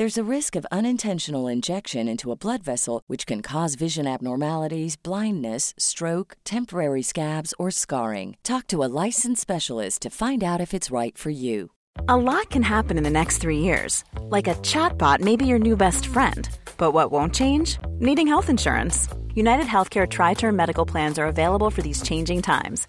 There's a risk of unintentional injection into a blood vessel, which can cause vision abnormalities, blindness, stroke, temporary scabs, or scarring. Talk to a licensed specialist to find out if it's right for you. A lot can happen in the next three years. Like a chatbot may be your new best friend. But what won't change? Needing health insurance. United Healthcare Tri Term Medical Plans are available for these changing times.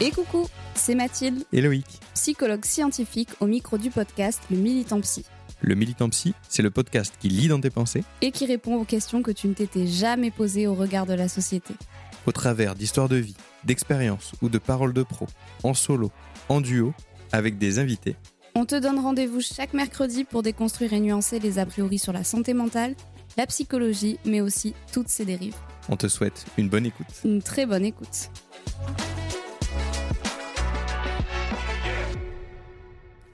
Et coucou, c'est Mathilde, Et Loïc. psychologue scientifique au micro du podcast Le Militant Psy, Le Militant Psy, c'est le podcast qui lit dans tes pensées et qui répond aux questions que tu ne t'étais jamais posées au regard de la société. au travers d'histoires de vie, d'expériences ou de paroles de pro, en solo, en duo, avec des invités. On te donne rendez-vous chaque mercredi pour déconstruire et nuancer les a priori sur la santé mentale, la psychologie, mais aussi toutes ses dérives. On te souhaite une bonne écoute. Une très bonne écoute.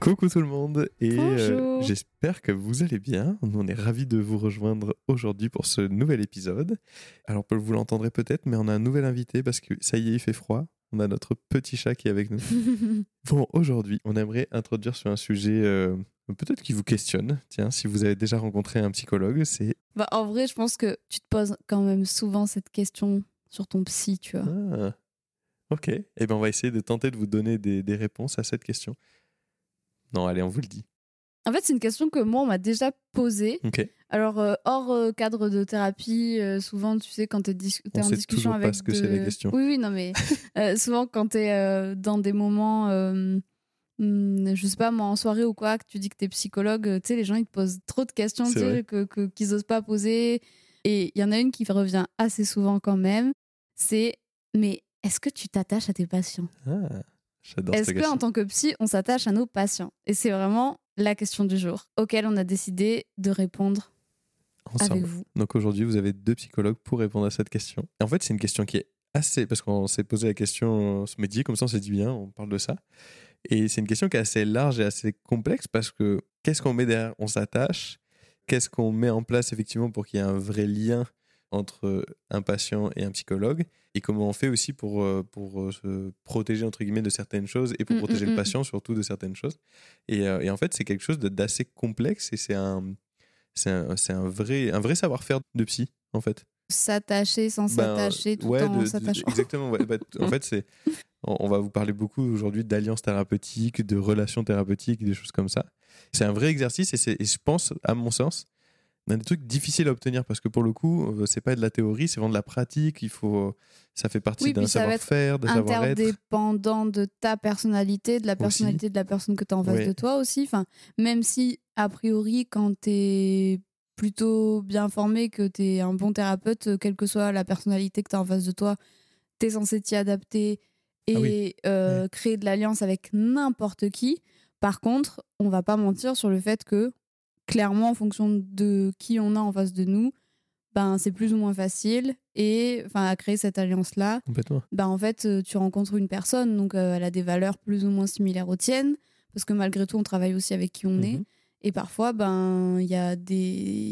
Coucou tout le monde et euh, j'espère que vous allez bien. On est ravis de vous rejoindre aujourd'hui pour ce nouvel épisode. Alors vous l'entendrez peut-être, mais on a un nouvel invité parce que ça y est, il fait froid. On a notre petit chat qui est avec nous. Bon, aujourd'hui, on aimerait introduire sur un sujet euh, peut-être qui vous questionne. Tiens, si vous avez déjà rencontré un psychologue, c'est Bah, en vrai, je pense que tu te poses quand même souvent cette question sur ton psy, tu vois. Ah. Ok, eh ben on va essayer de tenter de vous donner des, des réponses à cette question. Non, allez, on vous le dit. En fait, c'est une question que moi, on m'a déjà posée. Alors, euh, hors euh, cadre de thérapie, euh, souvent, tu sais, quand tu es, en discussion toujours pas avec. ce que c'est la question. Oui, oui, non, mais souvent, quand tu es dans des moments, hmm, je sais pas, moi, en soirée ou quoi, que tu dis que tu es psychologue, tu sais, les gens, ils te posent trop de questions vrai. que, que- qu'ils osent pas poser. Et il y en a une qui revient assez souvent quand même c'est mais est-ce que tu t'attaches à tes patients? Ah, Est-ce cette que question. en tant que psy, on s'attache à nos patients? Et c'est vraiment la question du jour auquel on a décidé de répondre Ensemble. avec vous. Donc aujourd'hui, vous avez deux psychologues pour répondre à cette question. Et en fait, c'est une question qui est assez... Parce qu'on s'est posé la question ce midi, comme ça on s'est dit bien, on parle de ça. Et c'est une question qui est assez large et assez complexe parce que qu'est-ce qu'on met derrière? On s'attache. Qu'est-ce qu'on met en place effectivement pour qu'il y ait un vrai lien entre un patient et un psychologue et comment on fait aussi pour, euh, pour euh, se protéger entre guillemets de certaines choses et pour Mm, protéger mm, le mm. patient surtout de certaines choses. Et, euh, et en fait, c'est quelque chose d'assez complexe et c'est un, un, un vrai, un vrai savoir-faire de psy en fait. S'attacher sans Ben, s'attacher tout ouais, en s'attachant. Exactement. ouais. Bah, en fait, c'est, on, va vous parler beaucoup aujourd'hui d'alliances thérapeutiques, de relations thérapeutiques, des choses comme ça. C'est un vrai exercice et, c'est, et je pense, à mon sens, un des trucs difficiles à obtenir parce que pour le coup, euh, c'est pas de la théorie, c'est vraiment de la pratique. Il faut, ça fait partie Oui, d'un savoir-faire, d'un savoir-être. Interdépendant de ta personnalité, de la personnalité de la personne que tu as en face de toi aussi. Enfin, même si, a priori, quand tu es plutôt bien formé, que tu es un bon thérapeute, euh, quelle que soit la personnalité que tu as en face de toi, tu es censé t'y adapter et Ah oui. euh, Ouais. créer de l'alliance avec n'importe qui. Par contre, on va pas mentir sur le fait que clairement, en fonction de qui on a en face de nous, ben, c'est plus ou moins facile. Et enfin, à créer cette alliance-là, ben, en fait, euh, tu rencontres une personne, donc euh, elle a des valeurs plus ou moins similaires aux tiennes, parce que malgré tout, on travaille aussi avec qui on est. Mhm. Et parfois, ben, il y, a des-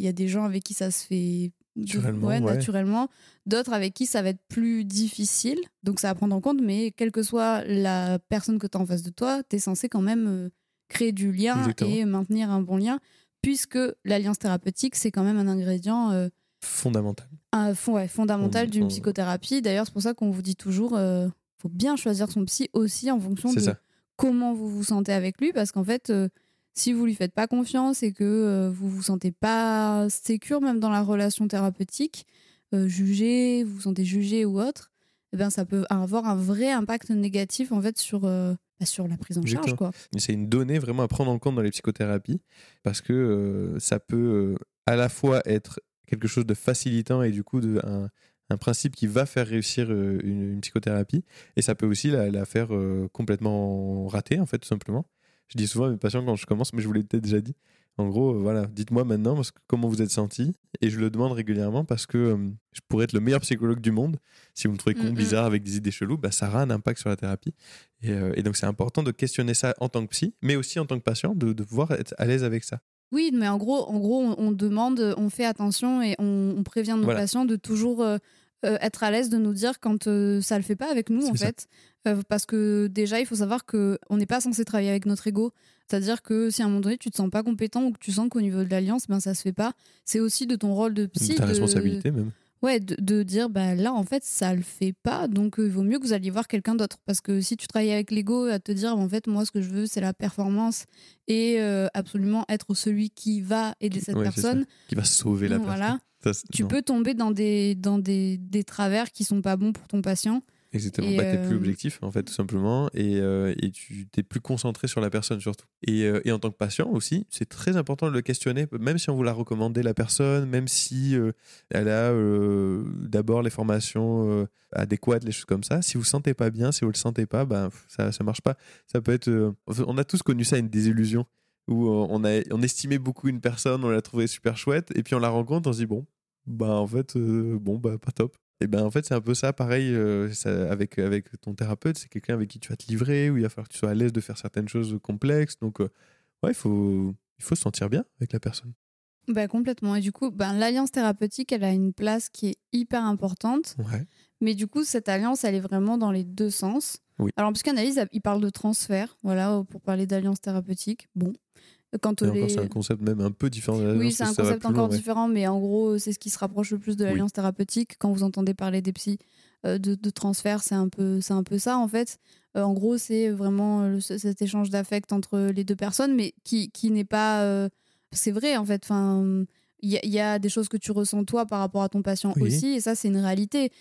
y a des gens avec qui ça se fait Naturellement, ouais, ouais. naturellement. D'autres avec qui ça va être plus difficile. Donc, ça à prendre en compte. Mais quelle que soit la personne que tu as en face de toi, tu es censé quand même euh, créer du lien Exactement. et maintenir un bon lien, puisque l'alliance thérapeutique, c'est quand même un ingrédient euh, Fondamental. un fond, ouais, fondamental On- d'une psychothérapie. D'ailleurs, c'est pour ça qu'on vous dit toujours, euh, faut bien choisir son psy aussi en fonction C'est de ça. comment vous vous sentez avec lui, parce qu'en fait, euh, si vous lui faites pas confiance et que euh, vous vous sentez pas sécure même dans la relation thérapeutique, euh, jugé, vous vous sentez jugé ou autre, eh ben ça peut avoir un vrai impact négatif en fait sur euh, bah, sur la prise en charge quoi. C'est une donnée vraiment à prendre en compte dans les psychothérapies parce que euh, ça peut euh, à la fois être quelque chose de facilitant et du coup de, un, un principe qui va faire réussir euh, une, une psychothérapie et ça peut aussi la, la faire euh, complètement rater en fait tout simplement. Je dis souvent à mes patients quand je commence, mais je vous l'ai peut-être déjà dit. En gros, euh, voilà, dites-moi maintenant parce que comment vous êtes senti et je le demande régulièrement parce que euh, je pourrais être le meilleur psychologue du monde. Si vous me trouvez con, Mm, mm. bizarre avec des idées cheloues, bah, ça aura un impact sur la thérapie. Et, euh, et donc, c'est important de questionner ça en tant que psy, mais aussi en tant que patient, de, de pouvoir être à l'aise avec ça. Oui, mais en gros, en gros, on, on demande, on fait attention et on, on prévient nos Voilà. patients de toujours euh, être à l'aise de nous dire quand ça le fait pas avec nous, en ça. fait. Parce que déjà, il faut savoir que on n'est pas censé travailler avec notre ego. C'est-à-dire que si à un moment donné tu te sens pas compétent ou que tu sens qu'au niveau de l'alliance, ben ça se fait pas. C'est aussi de ton rôle de psy. ta de- responsabilité même. Ouais, de, de dire bah là en fait ça le fait pas, donc euh, il vaut mieux que vous alliez voir quelqu'un d'autre parce que si tu travailles avec l'ego à te dire en fait moi ce que je veux c'est la performance et euh, absolument être celui qui va aider cette Ouais, personne, Qui va sauver la Voilà. personne. Ça, tu non. peux tomber dans des dans des, des travers qui sont pas bons pour ton patient. Exactement. Bah, t'es euh, plus objectif, en fait, tout simplement. Et, euh, et tu t'es plus concentré sur la personne, surtout. Et, euh, et en tant que patient aussi, c'est très important de le questionner, même si on vous l'a recommandé, la personne, même si euh, elle a euh, d'abord les formations euh, adéquates, les choses comme ça. Si vous sentez pas bien, si vous le sentez pas, pff, ça, ça marche pas. Ça peut être. euh, on a tous connu ça, une désillusion, où euh, on, a, on estimait beaucoup une personne, on l'a trouvée super chouette, et puis on la rencontre, on se dit, bon, bah en fait, euh, bon, bah pas top. Et ben en fait, c'est un peu ça, pareil, euh, ça- avec, avec ton thérapeute, c'est quelqu'un avec qui tu vas te livrer, où il va falloir que tu sois à l'aise de faire certaines choses complexes. Donc, euh, ouais, il faut, il faut se sentir bien avec la personne. Bah complètement. Et du coup, ben, l'alliance thérapeutique, elle a une place qui est hyper importante. Ouais. Mais du coup, cette alliance, elle est vraiment dans les deux sens. Oui. Alors, puisqu'analyse, il parle de transfert, voilà, pour parler d'alliance thérapeutique. Bon. Quand les... c'est un concept même un peu différent de la Oui, c'est un concept encore ouais. différent, mais en gros, c'est ce qui se rapproche le plus de Oui. l'alliance thérapeutique. Quand vous entendez parler des psys euh, de, de transfert, c'est un, peu, c'est un peu ça, en fait. Euh, en gros, c'est vraiment ce- cet échange d'affect entre les deux personnes, mais qui, qui n'est pas. euh, C'est vrai, en fait. Enfin. Il y, a- il y a des choses que tu ressens toi par rapport à ton patient Oui. aussi, et ça, c'est une réalité.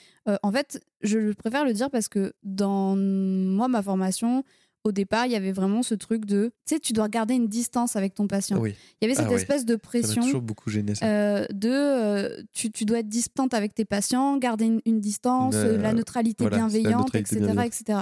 En fait, je préfère le dire parce que dans moi, ma formation, au départ, il y avait vraiment ce truc de, tu sais, tu dois garder une distance avec ton patient. Oui, Il y avait cette Ah espèce de ça pression toujours beaucoup gêné ça. euh, de euh, tu, tu dois être distante avec tes patients, garder une, une distance, Euh, la neutralité voilà, c'est la bienveillante, neutralité etc., bienveillante. etc.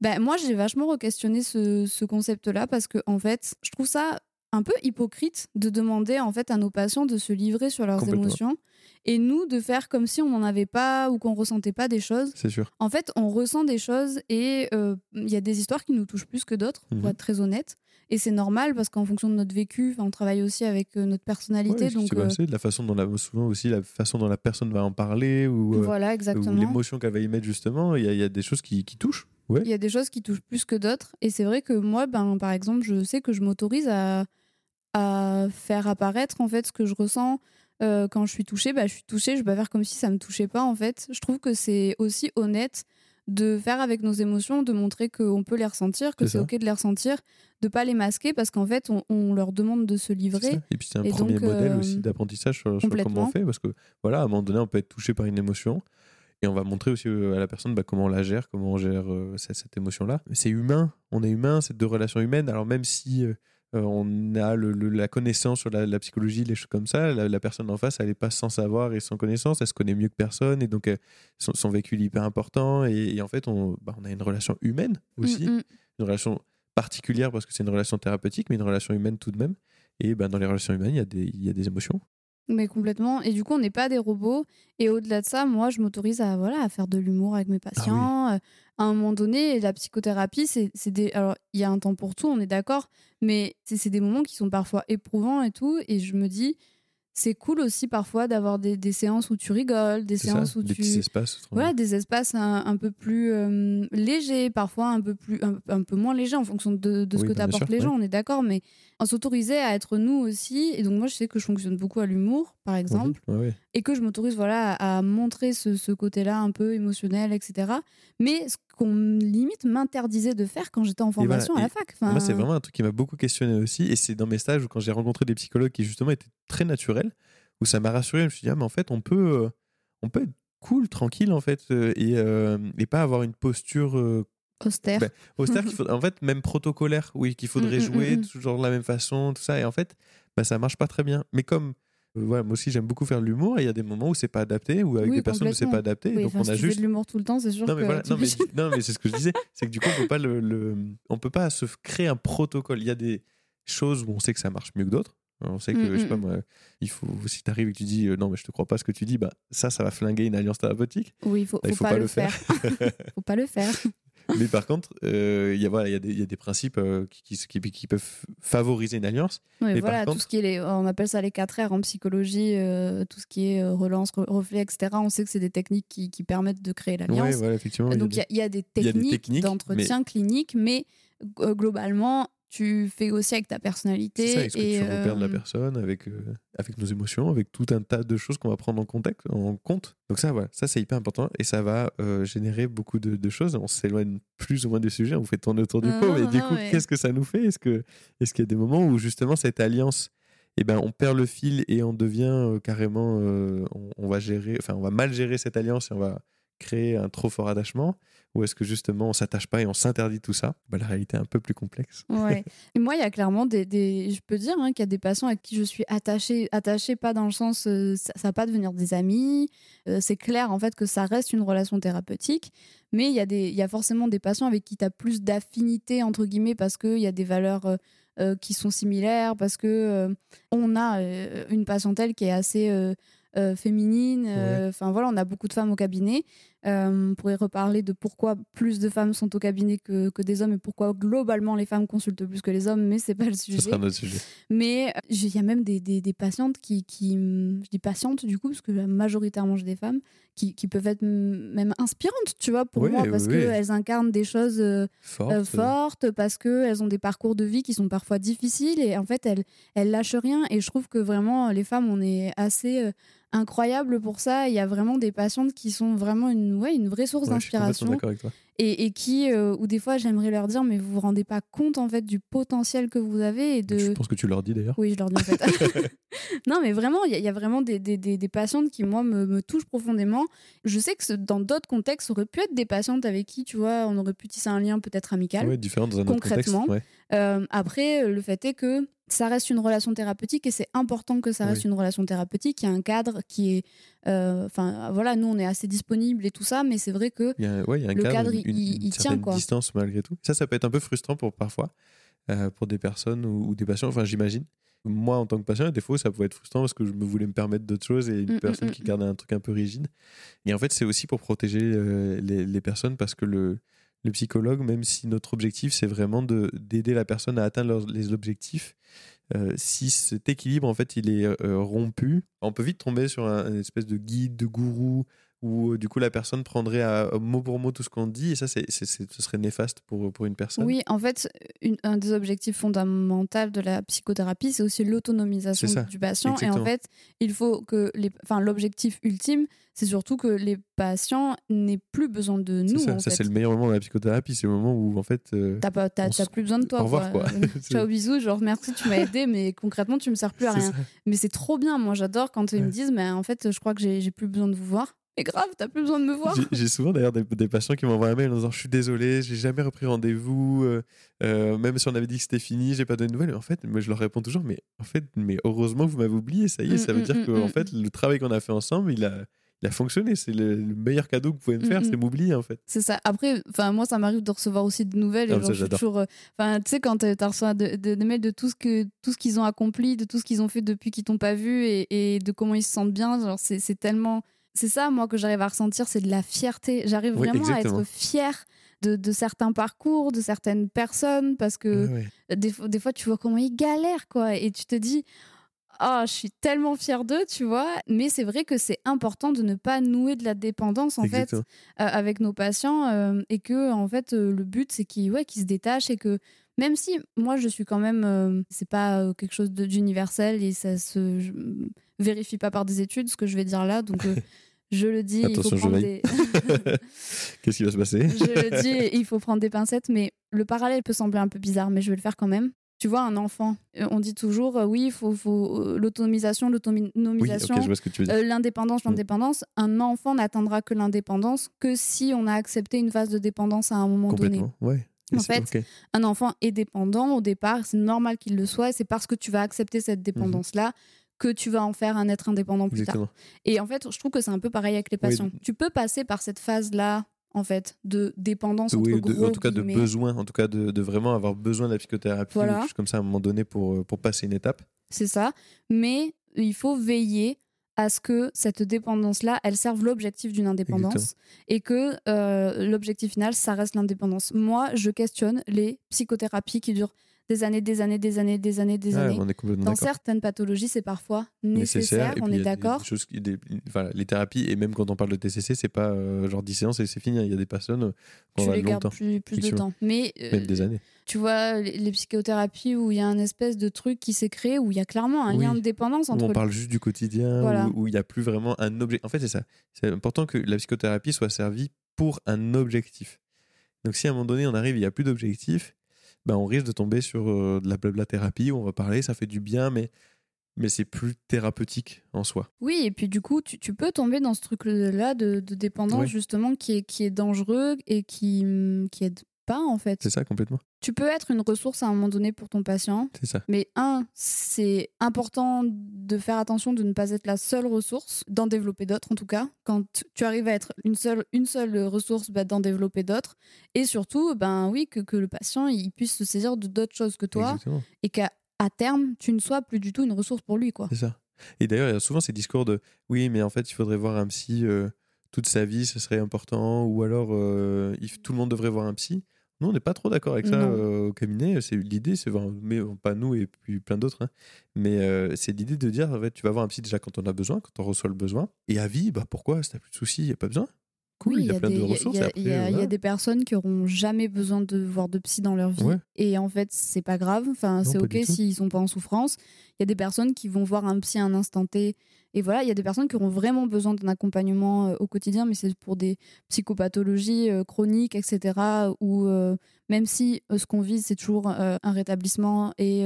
Ben, moi, j'ai vachement re-questionné ce, ce concept-là parce que, en fait, je trouve ça un peu hypocrite de demander en fait à nos patients de se livrer sur leurs émotions et nous de faire comme si on n'en avait pas ou qu'on ressentait pas des choses. C'est sûr. En fait, on ressent des choses et euh, il y a des histoires qui nous touchent plus que d'autres, Mhm. pour être très honnête. Et c'est normal parce qu'en fonction de notre vécu, on travaille aussi avec euh, notre personnalité. Ouais, donc, c'est euh, la façon dont la, souvent aussi la façon dont la personne va en parler ou, euh, voilà, l'émotion qu'elle va y mettre justement. Il y, a- il y a des choses qui, qui touchent. Ouais. Il y a des choses qui touchent plus que d'autres. Et c'est vrai que moi, ben, par exemple, je sais que je m'autorise à, à faire apparaître en fait ce que je ressens. Euh, quand je suis touchée, bah, je suis touchée, je vais pas faire comme si ça me touchait pas en fait. Je trouve que c'est aussi honnête de faire avec nos émotions, de montrer qu'on peut les ressentir, que C'est ok de les ressentir, de pas les masquer parce qu'en fait on, on leur demande de se livrer. Et puis c'est un Et premier donc, modèle euh, aussi d'apprentissage sur, sur comment on fait parce que voilà, à un moment donné, on peut être touché par une émotion et on va montrer aussi euh, à la personne bah, comment on la gère, comment on gère euh, cette, cette émotion-là. C'est humain, on est humain, c'est deux relations humaines. Alors même si euh, on a le- le- la connaissance sur la, la psychologie, les choses comme ça, la, la personne en face, elle n'est pas sans savoir et sans connaissance, elle se connaît mieux que personne et donc euh, son, son vécu est hyper important et, et en fait, on, bah, on a une relation humaine aussi Mm, mm. une relation particulière parce que c'est une relation thérapeutique, mais une relation humaine tout de même. Et ben, dans les relations humaines, il y, a des- il y a des émotions. Mais complètement. Et du coup, on n'est pas des robots. Et au-delà de ça, moi, je m'autorise à, voilà, à faire de l'humour avec mes patients. Euh, À un moment donné, la psychothérapie, c'est c'est des. Alors, il y a un temps pour tout, on est d'accord. Mais c'est des moments qui sont parfois éprouvants et tout. Et je me dis, c'est cool aussi parfois d'avoir des, des séances où tu rigoles, des séances ça, où des tu. petits espaces. Voilà, des espaces un, un peu plus euh, légers, parfois un peu, plus, un, un peu moins légers en fonction de, de ce Oui, que bien t'apportent les gens, ouais. on est d'accord, mais on s'autorisait à être nous aussi. Et donc, moi, je sais que je fonctionne beaucoup à l'humour, par Oui, exemple, ouais, ouais. Et que je m'autorise voilà, à, à montrer ce, ce côté-là un peu émotionnel, etc. Mais ce qu'on limite m'interdisait de faire quand j'étais en voilà, formation à la fac. Enfin, Moi, c'est vraiment un truc qui m'a beaucoup questionné aussi. Et c'est dans mes stages où, quand j'ai rencontré des psychologues qui, justement, étaient très naturels, où ça m'a rassuré. Je me suis dit, ah, mais en fait, on peut, euh, on peut être cool, tranquille, en fait, euh, et, euh, et pas avoir une posture euh, austère. bah, austère, qu'il faut- en fait, même protocolaire, oui, qu'il faudrait Mm, mm, jouer mm, mm. toujours de la même façon, tout ça. Et en fait, bah, ça marche pas très bien. Mais comme. Voilà, moi aussi, j'aime beaucoup faire de l'humour et il y a des moments où c'est pas adapté, ou avec Oui, des personnes où c'est pas adapté. Oui, donc enfin, on si a juste de l'humour tout le temps, c'est sûr non mais voilà, non mais, t'imagines- non mais c'est ce que je disais, c'est que du coup on peut pas le, le- on peut pas se créer un protocole. Il y a des choses où on sait que ça marche mieux que d'autres. On sait que Mm, je sais mm, pas mm. moi, il faut si tu arrives et que tu dis euh, non mais je te crois pas ce que tu dis, bah ça ça va flinguer une alliance thérapeutique. Oui, il faut, Bah, faut pas, le faire. faut pas le faire. Mais par contre, euh, il y a voilà, il y, a des- y a des principes euh, qui, qui, peuvent favoriser une alliance. Oui, Mais voilà, par tout ce qui est les, on appelle ça les 4 R en psychologie, euh, tout ce qui est euh, relance, re- reflet, etc. On sait que c'est des techniques qui, qui permettent de créer Ouais, l'alliance. voilà, y a Donc il y, y y a des techniques, d'entretien clinique, mais euh, globalement, tu fais aussi avec ta personnalité. Ça, avec ce que repères de la euh, personne, avec, euh, avec nos émotions, avec tout un tas de choses qu'on va prendre en, contexte, en compte? Donc ça, voilà, ça c'est hyper important et ça va euh, générer beaucoup de, de choses. On s'éloigne plus ou moins du sujet, on fait tourner autour du Non, pot, mais du coup, qu'est-ce que ça nous fait? Est-ce que est-ce qu'il y a des moments où justement cette alliance, eh ben, on perd le fil et on devient euh, carrément, euh, on, on va gérer, enfin, on va mal gérer cette alliance et on va créer un trop fort attachement ou est-ce que justement on s'attache pas et on s'interdit tout ça? Bah, La réalité est un peu plus complexe. Ouais. Et moi, il y a clairement des, des- je peux dire hein, qu'il y a des patients avec qui je suis attachée, attachée pas dans le sens, euh, ça, ça va pas devenir des amis. Euh, c'est clair en fait que ça reste une relation thérapeutique, mais il y a des, il y a forcément des patients avec qui tu as plus d'affinité entre guillemets parce qu'il y a des valeurs euh, euh, qui sont similaires, parce que euh, on a euh, une patientèle qui est assez féminine. euh, Enfin voilà, on a beaucoup de femmes au cabinet. Euh, on pourrait reparler de pourquoi plus de femmes sont au cabinet que, que des hommes et pourquoi globalement les femmes consultent plus que les hommes, mais c'est pas le Ce sujet. sera notre sujet. Mais euh, il y a même des, des, des patientes qui, qui, hum, je dis patientes du coup, parce que majoritairement j'ai des femmes, qui, qui peuvent être même inspirantes, tu vois, pour Oui, moi, parce oui. qu'elles incarnent des choses Forte, euh, fortes, parce qu'elles ont des parcours de vie qui sont parfois difficiles et en fait elles, elles lâchent rien. Et je trouve que vraiment les femmes, on est assez incroyables pour ça. Il y a vraiment des patientes qui sont vraiment une, ouais, une vraie source Ouais, d'inspiration et, et qui, euh, ou des fois, j'aimerais leur dire, mais vous vous rendez pas compte en fait du potentiel que vous avez et de. Je pense que tu leur dis d'ailleurs. Oui, je leur dis en fait. non, mais vraiment, il y, a- il y a vraiment des, des, des, des patientes qui, moi, me, me touchent profondément. Je sais que dans d'autres contextes, ça aurait pu être des patientes avec qui, tu vois, on aurait pu tisser un lien peut-être amical. Ouais, différent dans un autre contexte. Concrètement. ouais. Euh, après, le fait est que ça reste une relation thérapeutique et c'est important que ça reste Oui. une relation thérapeutique. Il y a un cadre qui est. euh, Enfin, voilà, nous, on est assez disponible et tout ça, mais c'est vrai que Il y a, ouais, il y a un Le cadre, cadre, une, il- il- une il tient, quoi. distance malgré tout. Ça, ça peut être un peu frustrant pour parfois, euh, pour des personnes ou, ou des patients, enfin j'imagine. Moi, en tant que patient, des fois, ça pouvait être frustrant parce que je me voulais me permettre d'autres choses et une Mm, mm, personne mm, qui gardait un truc un peu rigide. Et en fait, c'est aussi pour protéger euh, les, les personnes parce que le, le psychologue, même si notre objectif, c'est vraiment de- d'aider la personne à atteindre les objectifs, euh, si cet équilibre, en fait, il est euh, rompu, on peut vite tomber sur un, espèce de guide, de gourou, où euh, du coup la personne prendrait à, à mot pour mot tout ce qu'on dit, et ça, c'est, c'est- c'est- ce serait néfaste pour, pour une personne. Oui, en fait, une- un des objectifs fondamentaux de la psychothérapie, c'est aussi l'autonomisation C'est ça, du patient. Et en fait, il faut que les, enfin, l'objectif ultime, c'est surtout que les patients n'aient plus besoin de C'est nous. ça, en ça fait. c'est le meilleur moment de la psychothérapie, c'est le moment où en fait. euh, T'as pas, t'as, plus besoin de toi. au revoir, quoi. Euh, C'est- Ciao, bisous, genre merci, tu m'as aidé, mais concrètement, tu me sers plus à c'est rien. ça. Mais c'est trop bien, moi j'adore quand ils me disent, mais en fait, je crois que j'ai, j'ai plus besoin de vous voir. Mais grave, t'as plus besoin de me voir. J'ai- souvent d'ailleurs des, des patients qui m'envoient un mail en disant Je suis désolé, j'ai jamais repris rendez-vous, euh, euh, même si on avait dit que c'était fini, j'ai pas donné de nouvelles. En fait, moi je leur réponds toujours Mais en fait, mais heureusement que vous m'avez oublié, ça y est, Mm, ça veut mm, dire mm, que en fait, le travail qu'on a fait ensemble, il a, il a fonctionné. C'est le, le meilleur cadeau que vous pouvez me faire, c'est m'oublier en fait. C'est ça. Après, enfin moi, ça m'arrive de recevoir aussi de nouvelles. Et Ah, genre, je suis toujours. euh, Enfin, tu sais, quand tu reçois de- de- des mails de tout ce que tout ce qu'ils ont accompli, de tout ce qu'ils ont fait depuis qu'ils t'ont pas vu et, et de comment ils se sentent bien. Genre, c'est tellement. C'est ça, moi, que j'arrive à ressentir, c'est de la fierté. J'arrive Oui, vraiment à être fière de, de certains parcours, de certaines personnes, parce que des, fois- des fois, tu vois comment ils galèrent, quoi. Et tu te dis, oh, je suis tellement fière d'eux, tu vois. Mais c'est vrai que c'est important de ne pas nouer de la dépendance, en Exactement. fait, euh, avec nos patients. euh, et que, en fait, euh, le but, c'est qu'ils ouais, qu'ils se détachent et que. Même si moi je suis quand même, euh, c'est pas euh, quelque chose d'universel et ça se je- vérifie pas par des études ce que je vais dire là, donc euh, je le dis, il faut Attention, je prendre des, Qu'est-ce qui va se passer? Je le dis, il faut prendre des pincettes, mais le parallèle peut sembler un peu bizarre, mais je vais le faire quand même. Tu vois, un enfant, euh, on dit toujours, euh, oui, il faut, faut euh, l'autonomisation, l'autonomisation, euh, l'indépendance, Mm. l'indépendance. Un enfant n'atteindra que l'indépendance que si on a accepté une phase de dépendance à un moment donné. Complètement, ouais. En fait. Un enfant est dépendant au départ, c'est normal qu'il le soit, et c'est parce que tu vas accepter cette dépendance-là que tu vas en faire un être indépendant plus tard. Et en fait, je trouve que c'est un peu pareil avec les patients. Tu peux passer par cette phase-là, en fait, de dépendance entre Oui, de- en tout cas de besoin, en tout cas de, de vraiment avoir besoin de la psychothérapie ou Voilà. quelque chose comme ça à un moment donné pour, euh, pour passer une étape. C'est ça. Mais il faut veiller à ce que cette dépendance-là, elle serve l'objectif d'une indépendance Exactement. et que euh, l'objectif final, ça reste l'indépendance. Moi, je questionne les psychothérapies qui durent des années, des années, des années, des années, des Ouais, années. Dans certaines pathologies, c'est parfois nécessaire, on est d'accord. qui- les thérapies, et même quand on parle de TCC, c'est pas euh, genre 10 séances et c'est fini. Il y a des personnes euh, qu'on Tu les gardes plus, plus de temps. Mais euh, même des années. Tu vois, les, les psychothérapies où il y a un espèce de truc qui s'est créé, où il y a clairement un Oui. lien de dépendance Où entre on parle juste du quotidien, Voilà. où- où il n'y a plus vraiment un objet. En fait, c'est ça. C'est important que la psychothérapie soit servie pour un objectif. Donc, si à un moment donné, on arrive, il n'y a plus d'objectif, ben, on risque de tomber sur euh, de la blabla thérapie où on va parler, ça fait du bien, mais, mais c'est plus thérapeutique en soi. Oui, et puis du coup, tu, tu peux tomber dans ce truc-là de, de dépendance, justement, qui est, qui est dangereux et qui, qui aide pas, en fait. C'est ça, complètement. Tu peux être une ressource à un moment donné pour ton patient, C'est ça. mais un, c'est important de faire attention de ne pas être la seule ressource, d'en développer d'autres en tout cas. Quand tu arrives à être une seule, une seule ressource, bah, d'en développer d'autres. Et surtout, ben oui, que, que le patient il puisse se saisir de d'autres choses que toi Exactement. et qu'à à terme, tu ne sois plus du tout une ressource pour lui. quoi. C'est ça. Et d'ailleurs, il y a souvent ces discours de oui, mais en fait, il faudrait voir un psy euh, toute sa vie, ce serait important, ou alors euh, tout le monde devrait voir un psy. Nous, on n'est pas trop d'accord avec ça euh, au cabinet. C'est l'idée, c'est mais euh, pas nous et puis plein d'autres, hein. mais euh, c'est l'idée de dire en fait, tu vas voir un psy déjà quand on a besoin, quand on reçoit le besoin, et à vie, bah pourquoi? Si t'as plus de soucis, il y a pas besoin. Cool, Oui, il y a, plein des- de ressources. Il y, y a- personnes qui auront jamais besoin de voir de psy dans leur vie. Ouais. Et en fait, c'est pas grave. Enfin, c'est OK s'ils sont pas en souffrance. Il y a des personnes qui vont voir un psy à un instant T. Et voilà, il y a des personnes qui auront vraiment besoin d'un accompagnement euh, au quotidien, mais c'est pour des psychopathologies euh, chroniques, etc. Ou euh, même si ce qu'on vise, c'est toujours un rétablissement et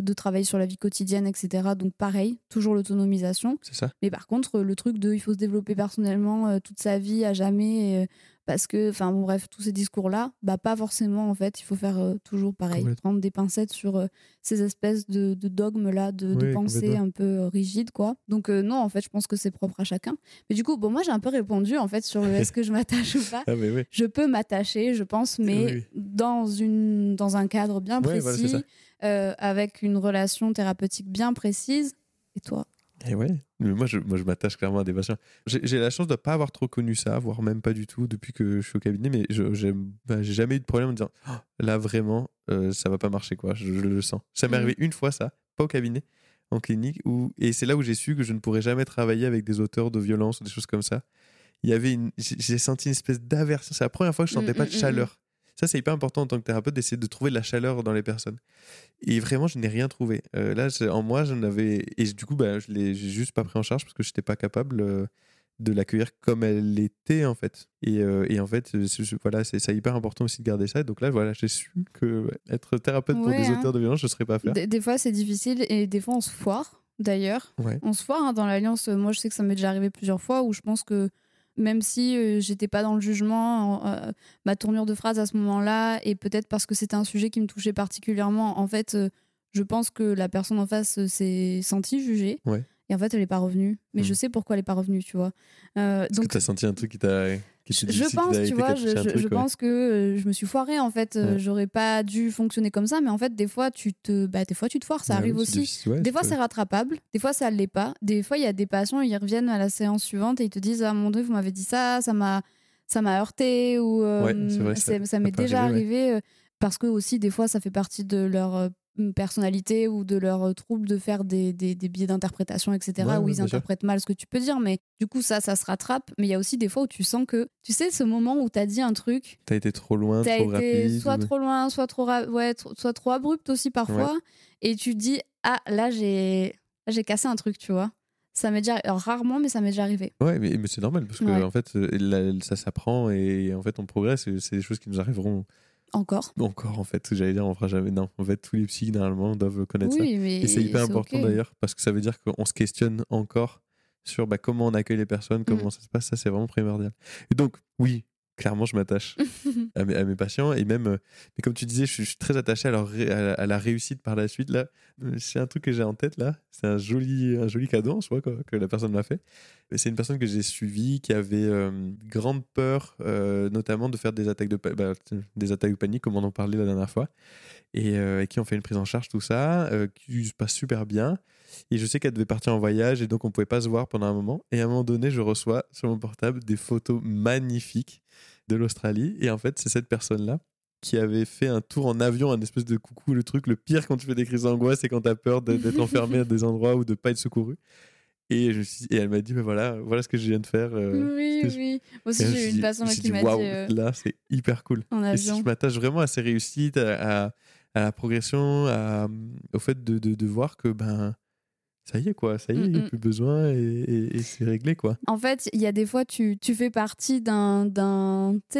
de travailler sur la vie quotidienne, etc. Donc pareil, toujours l'autonomisation. C'est ça. Mais par contre, le truc de il faut se développer personnellement euh, toute sa vie à jamais, euh, parce que, enfin bon, bref, tous ces discours-là, bah pas forcément en fait. Il faut faire euh, toujours pareil, prendre des pincettes sur euh, ces espèces de, de dogmes-là, de, pensées un peu euh, rigides, quoi. Donc, euh, non, en fait, je pense que c'est propre à chacun. Mais du coup, bon, moi j'ai un peu répondu en fait sur le est-ce que je m'attache ou pas. Ah, mais oui. Je peux m'attacher, je pense, mais Oui. dans, une, dans un cadre bien précis, voilà. Euh, avec une relation thérapeutique bien précise. Et toi? Et ouais, mais moi je, moi, je m'attache clairement à des patients. J'ai la chance de ne pas avoir trop connu ça, voire même pas du tout depuis que je suis au cabinet, mais bah, j'ai jamais eu de problème en me disant Oh, là vraiment, euh, ça va pas marcher, quoi. Je, je le sens. Ça m'est Mhm. arrivé une fois, ça, pas au cabinet, en clinique, où, et c'est là où j'ai su que je ne pourrais jamais travailler avec des auteurs de violence ou des choses comme ça. Il y avait une, j'ai senti une espèce d'aversion. C'est la première fois que je sentais Mm, pas mm, de mm, chaleur. Ça, c'est hyper important en tant que thérapeute d'essayer de trouver de la chaleur dans les personnes. Et vraiment, je n'ai rien trouvé. Euh, là, en moi, j'en avais. Et du coup, bah, je l'ai j'ai juste pas pris en charge parce que je n'étais pas capable euh, de l'accueillir comme elle était, en fait. Et, euh, et en fait, c'est- voilà, c'est hyper important aussi de garder ça. Donc là, voilà, j'ai su que être thérapeute pour Ouais, des hein. auteurs de violence, je ne serais pas faire. Des, des fois, c'est difficile et des fois, on se foire, d'ailleurs. Ouais. On se foire hein, dans l'alliance. Moi, je sais que ça m'est déjà arrivé plusieurs fois où je pense que même si euh, j'étais pas dans le jugement, euh, ma tournure de phrase à ce moment-là, et peut-être parce que c'était un sujet qui me touchait particulièrement, en fait, euh, je pense que la personne en face s'est sentie jugée. Ouais. Et en fait, elle n'est pas revenue. Mais Mm. je sais pourquoi elle n'est pas revenue, tu vois. Est-ce que donc, t'as senti un truc qui t'a. Je, pense, tu vois, je, un je- truc, je ouais. pense que euh, je me suis foirée en fait. Euh, Ouais. J'aurais pas dû fonctionner comme ça, mais en fait, des fois, tu te, bah, des fois, tu te foires, ça Ouais, arrive aussi. ouais, Des fois, c'est rattrapable, des fois, ça l'est pas. Des fois, il y a des patients, ils reviennent à la séance suivante et ils te disent Ah mon Dieu, vous m'avez dit ça, ça m'a ça m'a heurté, ou euh, vrai, ça- m'est déjà arrivé. Parce que, aussi, des fois, ça fait partie de leur personnalité ou de leur euh, trouble de faire des, des, des biais d'interprétation, etc., Ouais, où ils sûr. interprètent mal ce que tu peux dire. Mais du coup, ça, ça se rattrape. Mais il y a aussi des fois où tu sens que, tu sais, ce moment où tu as dit un truc, T'as été trop loin, T'as trop été rapide. soit ou- trop loin, soit trop, ouais, soit trop abrupt aussi parfois. Et tu te dis, ah, là, j'ai cassé un truc, tu vois. Ça m'est déjà alors, rarement, mais ça m'est déjà arrivé. Ouais, mais, mais c'est normal parce que Ouais. en fait, euh, ça s'apprend et en fait, on progresse. C'est des choses qui nous arriveront Encore. encore. En fait, j'allais dire, on fera jamais. Non, en fait, tous les psys normalement doivent connaître ça. Oui, mais. Et c'est hyper important d'ailleurs parce que ça veut dire qu'on se questionne encore sur bah, comment on accueille les personnes, comment Mm. ça se passe. Ça, c'est vraiment primordial. Et donc, oui, clairement, je m'attache à, mes, à mes patients et même, euh, mais comme tu disais, je suis, je suis très attaché à, leur à, la, à la réussite par la suite. Là, Euh, c'est un truc que j'ai en tête là. C'est un joli, un joli cadeau en soi quoi, que la personne m'a fait. C'est une personne que j'ai suivie qui avait euh, grande peur, euh, notamment de faire des attaques de, bah, des attaques de panique, comme on en parlait la dernière fois, et, euh, qui ont fait une prise en charge tout ça, qui se passe super bien. Et je sais qu'elle devait partir en voyage et donc on pouvait pas se voir pendant un moment. Et à un moment donné, je reçois sur mon portable des photos magnifiques de l'Australie. Et en fait, c'est cette personne-là qui avait fait un tour en avion, un espèce de coucou, le truc le pire quand tu fais des crises d'angoisse, c'est quand tu as peur d'être enfermé à des endroits ou de pas être secouru. Et, je suis- et elle m'a dit, mais voilà, voilà ce que je viens de faire. euh. oui, oui. Moi aussi, j'ai eu une suis qui m'a dit euh, là, c'est hyper cool. en Et si avion. je m'attache vraiment à ces réussites, à, à- à la progression, à- au fait de, de, de voir que ben ça y est quoi, ça y est, il n'y Mm, a plus besoin et, et- et c'est réglé quoi. En fait, il y a des fois, tu, tu fais partie d'un,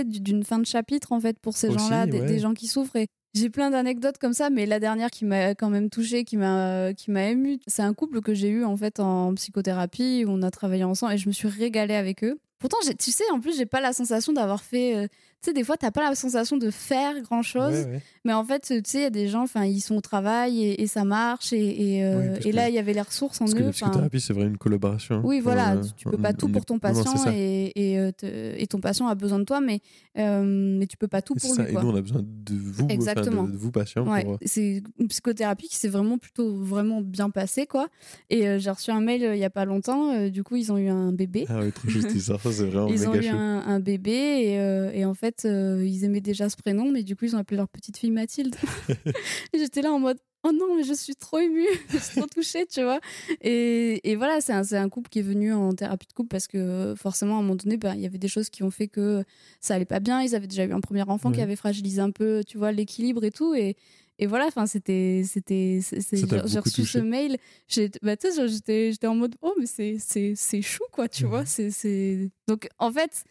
d'une fin de chapitre, en fait, pour ces gens-là, des, ouais. des gens qui souffrent. Et j'ai plein d'anecdotes comme ça, mais la dernière qui m'a quand même touchée, qui m'a, qui m'a émue, c'est un couple que j'ai eu, en fait, en psychothérapie, où on a travaillé ensemble et je me suis régalée avec eux. Pourtant, j'ai- tu sais, en plus, j'ai pas la sensation d'avoir fait. euh, tu sais, des fois, t'as pas la sensation de faire grand chose. Ouais, ouais. Mais en fait, tu sais, il y a des gens, enfin, ils sont au travail et, et ça marche. Et, et, euh, Oui, parce et là, il y avait les ressources en Parce que eux. la psychothérapie c'est vraiment une collaboration. oui, voilà, Euh, tu peux pas tout pour ton non, non, patient et, et, euh, et ton patient a besoin de toi, mais, euh, mais tu peux pas tout pour ça. lui. Et nous on a besoin de vous, enfin, Exactement. de, de vous patients. Ouais, pour, euh, c'est une psychothérapie qui s'est vraiment plutôt vraiment bien passée quoi. Et j'ai reçu un mail il y a pas longtemps. du coup, ils ont eu un bébé. Ah oui, trop juste ça, c'est vraiment ils ont eu un, un bébé et, et en fait, euh, ils aimaient déjà ce prénom, mais du coup, ils ont appelé leur petite fille Mathilde. et j'étais là en mode. Oh non, mais je suis trop émue, je suis trop touchée, tu vois. Et, et voilà, c'est un, c'est un couple qui est venu en thérapie de couple parce que euh, forcément, à un moment donné, ben, il y avait des choses qui ont fait que ça allait pas bien. Ils avaient déjà eu un premier enfant qui avait fragilisé un peu, tu vois, l'équilibre et tout. Et, et voilà, enfin, c'était. c'était c'est- c'est- J'ai reçu ce mail. j'ai- Bah, tu sais, genre, j'étais j'étais en mode, oh, mais c'est- c'est c'est chou, quoi, tu vois. c'est c'est Donc, en fait,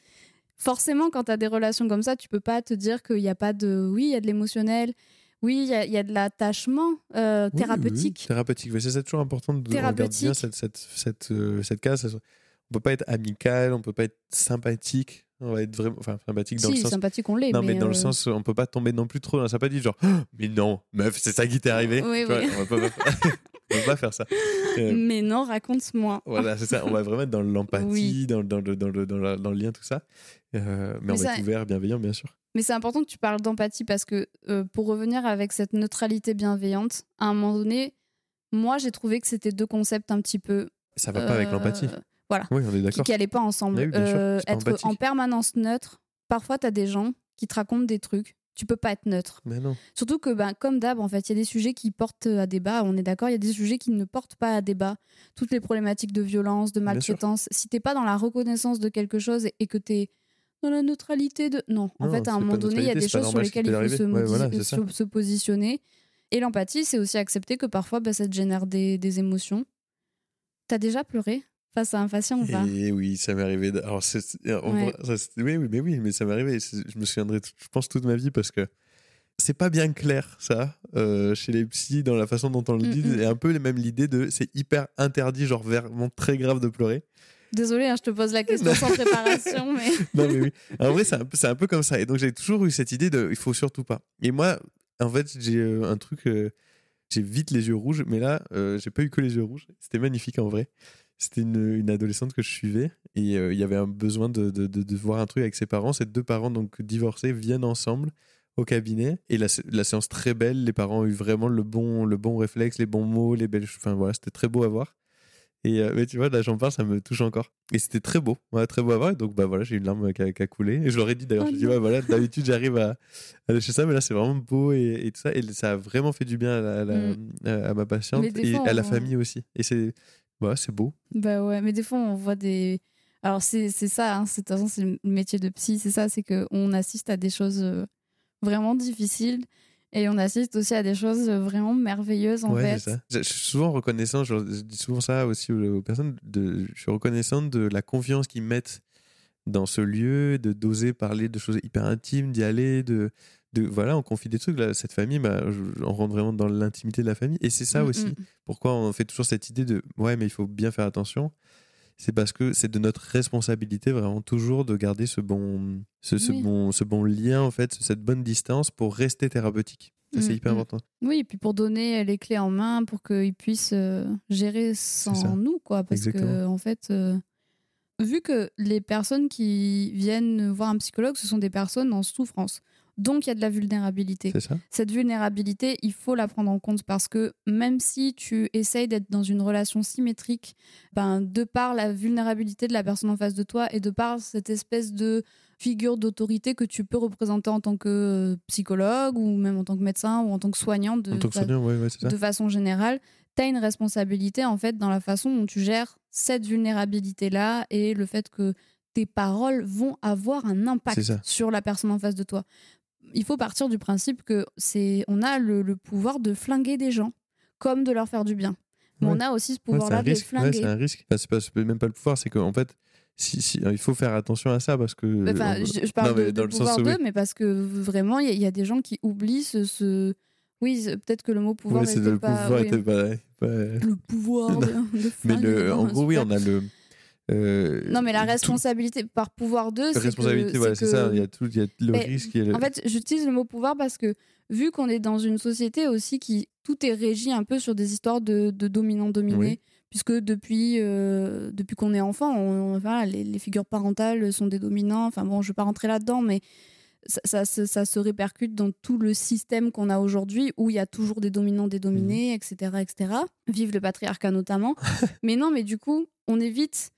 forcément, quand tu as des relations comme ça, tu peux pas te dire qu'il n'y a pas de. Oui, il y a de l'émotionnel. Oui, il y a, il y a de l'attachement euh, Oui, oui, oui, thérapeutique. Thérapeutique, ouais, c'est toujours important de regarder bien cette, cette, cette, euh, cette case. On peut pas être amical, on peut pas être sympathique. On va être vraiment, enfin sympathique dans Si, le sens. sympathique, on l'est. Non, mais, dans le euh, sens, on peut pas tomber non plus trop dans la sympathie, genre, Oh, mais non, meuf, c'est ça qui t'est arrivé. Oui, vois. On, va pas, on va pas faire ça. Euh, Mais non, raconte-moi. voilà, c'est ça. On va vraiment être dans l'empathie, Oui. dans, dans, le, dans, le, dans, la- dans le lien, tout ça. Euh, mais, Mais on va ça- être ouvert, bienveillant, bien sûr. Mais c'est important que tu parles d'empathie parce que euh, pour revenir avec cette neutralité bienveillante, à un moment donné, moi j'ai trouvé que c'était deux concepts un petit peu. Ça va pas avec l'empathie. Voilà. Oui, on est Qui d'accord. n'allaient pas ensemble. Oui, être empathique. en permanence neutre, parfois tu as des gens qui te racontent des trucs. Tu peux pas être neutre. Mais non. Surtout que, ben, comme d'hab, en fait, il y a des sujets qui portent à débat, on est d'accord, il y a des sujets qui ne portent pas à débat. Toutes les problématiques de violence, de maltraitance, si t'es pas dans la reconnaissance de quelque chose et que tu es dans la neutralité de... Non, en fait, à un moment donné, il y a des choses sur lesquelles il faut. Ouais, voilà, se- se positionner. Et l'empathie, c'est aussi accepter que parfois, ben, ça te génère des, des émotions. T'as déjà pleuré? Face à un patient ou pas Et oui, ça m'est arrivé. Alors, c'est- c'est- en Ouais. vrai, ça, c'est- oui, oui, mais oui, mais ça m'est arrivé. C'est- Je me souviendrai, tout- je pense, toute ma vie parce que c'est pas bien clair, ça, euh, chez les psys, dans la façon dont on le dit. Mm, mm. Et un peu les mêmes l'idée de c'est hyper interdit, genre vraiment très grave de pleurer. Désolée, hein, je te pose la question sans préparation, mais... Non, mais oui. En vrai, c'est un, peu- c'est un peu comme ça. Et donc, j'ai toujours eu cette idée de il faut surtout pas. Et moi, en fait, j'ai euh, un truc. euh, j'ai vite les yeux rouges, mais là, j'ai pas eu que les yeux rouges. C'était magnifique en vrai. C'était une, une adolescente que je suivais et euh, il y avait un besoin de, de, de, de voir un truc avec ses parents. Ces deux parents, donc divorcés, viennent ensemble au cabinet et la, la séance très belle. Les parents ont eu vraiment le bon, le bon réflexe, les bons mots, les belles. Enfin voilà, c'était très beau à voir. Et euh, mais tu vois, là j'en parle, ça me touche encore. Et c'était très beau, ouais, très beau à voir. Et donc bah voilà, j'ai une larme qui a, qui a coulé. Et je leur ai dit d'ailleurs, Oh je dis ouais, voilà, d'habitude j'arrive à, à lâcher ça, mais là c'est vraiment beau et, et tout ça. Et ça a vraiment fait du bien à, la- à la- Mm. à- ma patiente Mais et fois, à la famille aussi. Et c'est ouais, c'est beau. Bah ouais, mais des fois on voit des. Alors c'est ça, hein, c'est- de toute façon c'est le métier de psy, c'est ça, c'est qu'on assiste à des choses euh, vraiment difficiles et on assiste aussi à des choses euh, vraiment merveilleuses en ouais, fait. Je, je suis souvent reconnaissant, je, je dis souvent ça aussi aux, aux personnes, de, je suis reconnaissant de la confiance qu'ils mettent dans ce lieu, de d'oser parler de choses hyper intimes, d'y aller, de, de voilà, on confie des trucs. Là, cette famille, bah, je- on rentre vraiment dans l'intimité de la famille. Et c'est ça Mm, aussi. mm. Pourquoi on fait toujours cette idée de ouais, mais il faut bien faire attention. C'est parce que c'est de notre responsabilité vraiment toujours de garder ce bon, ce, bon, ce bon lien en fait, cette bonne distance pour rester thérapeutique. Ça, c'est Mm, hyper important. Oui, et puis pour donner les clés en main pour qu'ils puissent euh, gérer sans nous, quoi. Parce que, en fait, euh, vu que les personnes qui viennent voir un psychologue, ce sont des personnes en souffrance. Donc, il y a de la vulnérabilité. C'est ça. Cette vulnérabilité, il faut la prendre en compte parce que même si tu essayes d'être dans une relation symétrique, ben, de par la vulnérabilité de la personne en face de toi et de par cette espèce de figure d'autorité que tu peux représenter en tant que euh, psychologue ou même en tant que médecin ou en tant que soignant de, En tant que fa- soignant, ouais, ouais, c'est ça. de façon générale, tu as une responsabilité en fait dans la façon dont tu gères cette vulnérabilité-là et le fait que tes paroles vont avoir un impact sur la personne en face de toi. Il faut partir du principe que c'est on a le, le pouvoir de flinguer des gens comme de leur faire du bien. Mais Ouais. on a aussi ce pouvoir-là de risque. Ouais, flinguer. c'est un risque. Enfin, c'est pas, même pas le pouvoir, c'est qu'en fait, si, si, il faut faire attention à ça parce que. Enfin, on- je, je parle Non, de, dans de pouvoir d'eux, mais parce que vraiment, il y, a- il y a des gens qui oublient ce. ce- Oui, peut-être que le mot pouvoir Ouais, c'est était le pas. pouvoir oui. pas. pas- Le pouvoir Non. de, de Mais flinguer le, en gros, oui, on a le. Euh, Non, mais la tout- responsabilité par pouvoir d'eux, c'est que- responsabilité, voilà, c'est que- ça. Il y a tout, il y a le Mais, risque. a le- En fait, j'utilise le mot pouvoir parce que vu qu'on est dans une société aussi qui tout est régi un peu sur des histoires de, de dominant-dominé, Oui. puisque depuis, euh, depuis qu'on est enfant, on- voilà, les, les figures parentales sont des dominants. Enfin bon, je vais pas rentrer là-dedans, mais ça, ça, se- ça se répercute dans tout le système qu'on a aujourd'hui où il y a toujours des dominants, des dominés, etc., etc. Vive le patriarcat notamment. mais non, mais du coup, on est vite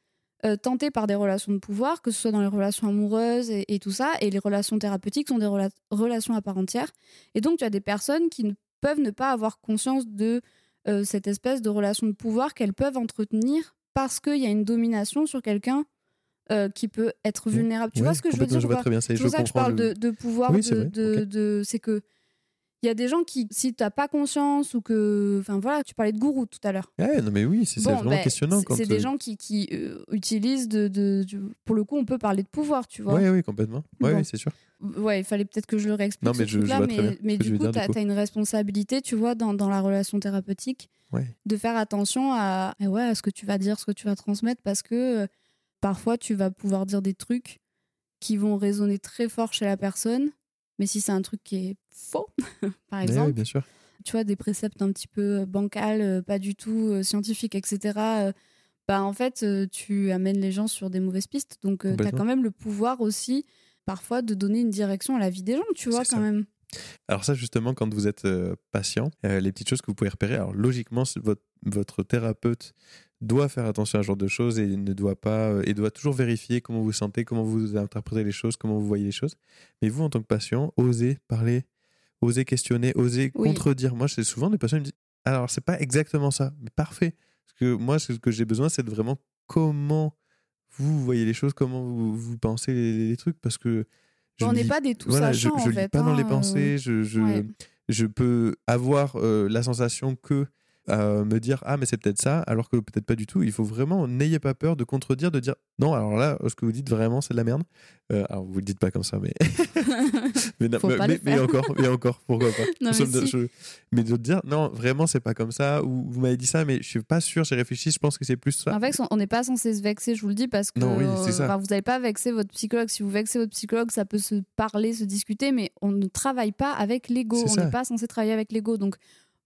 euh, tenté par des relations de pouvoir, que ce soit dans les relations amoureuses et, et tout ça, et les relations thérapeutiques sont des rela- relations à part entière. Et donc, tu as des personnes qui ne peuvent ne pas avoir conscience de euh, cette espèce de relation de pouvoir qu'elles peuvent entretenir parce qu'il y a une domination sur quelqu'un euh, qui peut être Oui. vulnérable. Tu Ouais, vois ce que je veux dire je vois pas très bien ça. et C'est? Pour je ça que je parle le- de, de pouvoir. Oui, de- c'est que il y a des gens qui, si tu n'as pas conscience ou que, enfin voilà, tu parlais de gourou tout à l'heure. Ouais, non, mais oui, c'est Bon, vraiment ben, questionnant. c'est- des gens qui, qui euh, utilisent de, Pour le coup, on peut parler de pouvoir, tu vois. Oui, oui, complètement. Oui, Bon. oui, c'est sûr. Ouais, il fallait peut-être que je le réexplique. Non, mais je- je truc-là, vois très mais, bien mais du coup, tu as, une responsabilité, tu vois, dans, dans la relation thérapeutique, Ouais. de faire attention à, eh ouais, à ce que tu vas dire, ce que tu vas transmettre, parce que euh, parfois, tu vas pouvoir dire des trucs qui vont résonner très fort chez la personne, mais si c'est un truc qui est faux, par Ouais, exemple, oui, bien sûr. tu vois, des préceptes un petit peu euh, bancals, euh, pas du tout euh, scientifiques, etc., bah en fait, tu amènes les gens sur des mauvaises pistes. Donc, tu as quand même le pouvoir aussi, parfois, de donner une direction à la vie des gens, tu vois, quand ça. même. Alors ça, justement, quand vous êtes patient, euh, les petites choses que vous pouvez repérer. Alors logiquement, votre thérapeute doit faire attention à ce genre de choses et ne doit pas euh, et doit toujours vérifier comment vous sentez, comment vous interprétez les choses, comment vous voyez les choses. Mais vous, en tant que patient, osez parler, osez questionner, osez Oui. contredire. Moi, c'est souvent des patients qui me disent alors c'est pas exactement ça, mais parfait. Parce que moi, ce que j'ai besoin, c'est de vraiment comment vous voyez les choses, comment vous, vous pensez les, les trucs, parce que je on n'est pas des tout voilà, je, sachants, je en lis fait. pas dans hein, les euh, pensées, je, je, ouais. je peux avoir euh, la sensation que euh, me dire ah mais c'est peut-être ça alors que peut-être pas du tout il faut vraiment n'ayez pas peur de contredire de dire non alors là ce que vous dites vraiment c'est de la merde Euh, alors vous le dites pas comme ça mais mais, non, encore mais encore pourquoi pas Non, mais sommes- si. je- mais de dire non vraiment c'est pas comme ça ou vous m'avez dit ça mais je suis pas sûr j'ai réfléchi je pense que c'est plus ça En fait, on n'est pas censé se vexer, je vous le dis, parce que Non, oui, c'est ça. enfin, vous n'allez pas vexer votre psychologue. Si vous vexez votre psychologue, ça peut se parler, se discuter, mais on ne travaille pas avec l'ego. On n'est pas censé travailler avec l'ego. Donc,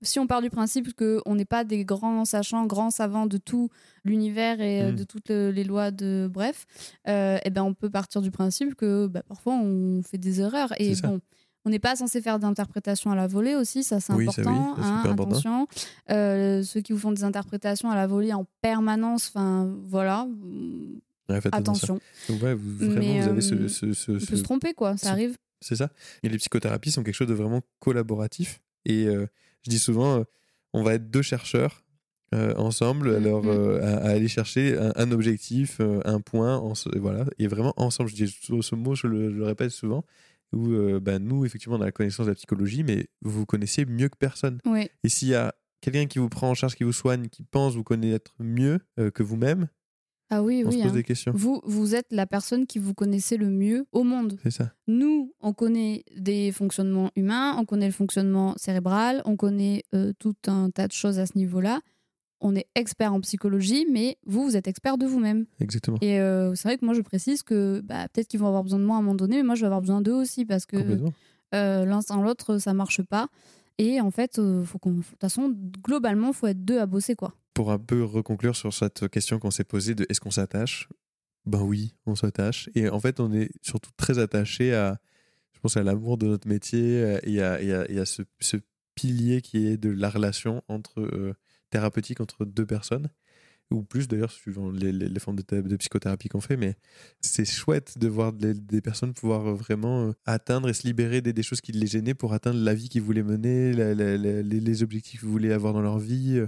si on part du principe qu'on n'est pas des grands sachants, grands savants de tout l'univers et euh, Mm. de toutes le- les lois de bref, euh, eh ben on peut partir du principe que bah, parfois on fait des erreurs. Et bon, on n'est pas censé faire d'interprétation à la volée aussi, ça c'est Oui, oui, important. c'est hein, super important. attention. Euh, ceux qui vous font des interprétations à la volée en permanence, enfin voilà, Ouais, attention. attention. Donc, ouais, vous, vraiment, Mais, vous avez euh, ce- ce- ce- On peut se tromper quoi, ça arrive. C'est ça. Et les psychothérapies sont quelque chose de vraiment collaboratif. Et euh, je dis souvent, euh, on va être deux chercheurs euh, ensemble, Mm, alors euh, à, à aller chercher un, un objectif, euh, un point, en voilà, et vraiment ensemble. Je dis ce, ce mot, je le, je le répète souvent. Où ben, nous, effectivement, on a la connaissance de la psychologie, mais vous vous connaissez mieux que personne. Oui. Et s'il y a quelqu'un qui vous prend en charge, qui vous soigne, qui pense vous connaître mieux que vous-même, Ah oui, on oui. se pose hein. des questions. Vous, vous êtes la personne qui vous connaissez le mieux au monde. C'est ça. Nous, on connaît des fonctionnements humains, on connaît le fonctionnement cérébral, on connaît euh, tout un tas de choses à ce niveau-là. On est expert en psychologie, mais vous, vous êtes expert de vous-même. Exactement. Et euh, c'est vrai que moi, je précise que bah, peut-être qu'ils vont avoir besoin de moi à un moment donné, mais moi, je vais avoir besoin d'eux aussi parce que euh, l'un sans l'autre, ça marche pas. Et en fait, faut qu'on, de toute façon, globalement, faut être deux à bosser, quoi. Pour un peu reconclure sur cette question qu'on s'est posée de est-ce qu'on s'attache? Ben oui, on s'attache. Et en fait, on est surtout très attaché à, je pense, à l'amour de notre métier euh, et à, ce, pilier qui est de la relation entre euh, thérapeutique entre deux personnes. Ou plus d'ailleurs suivant les, formes de, thé- de psychothérapie qu'on fait. Mais c'est chouette de voir des, personnes pouvoir euh, vraiment atteindre et se libérer des, choses qui les gênaient pour atteindre la vie qu'ils voulaient mener les, objectifs qu'ils voulaient avoir dans leur vie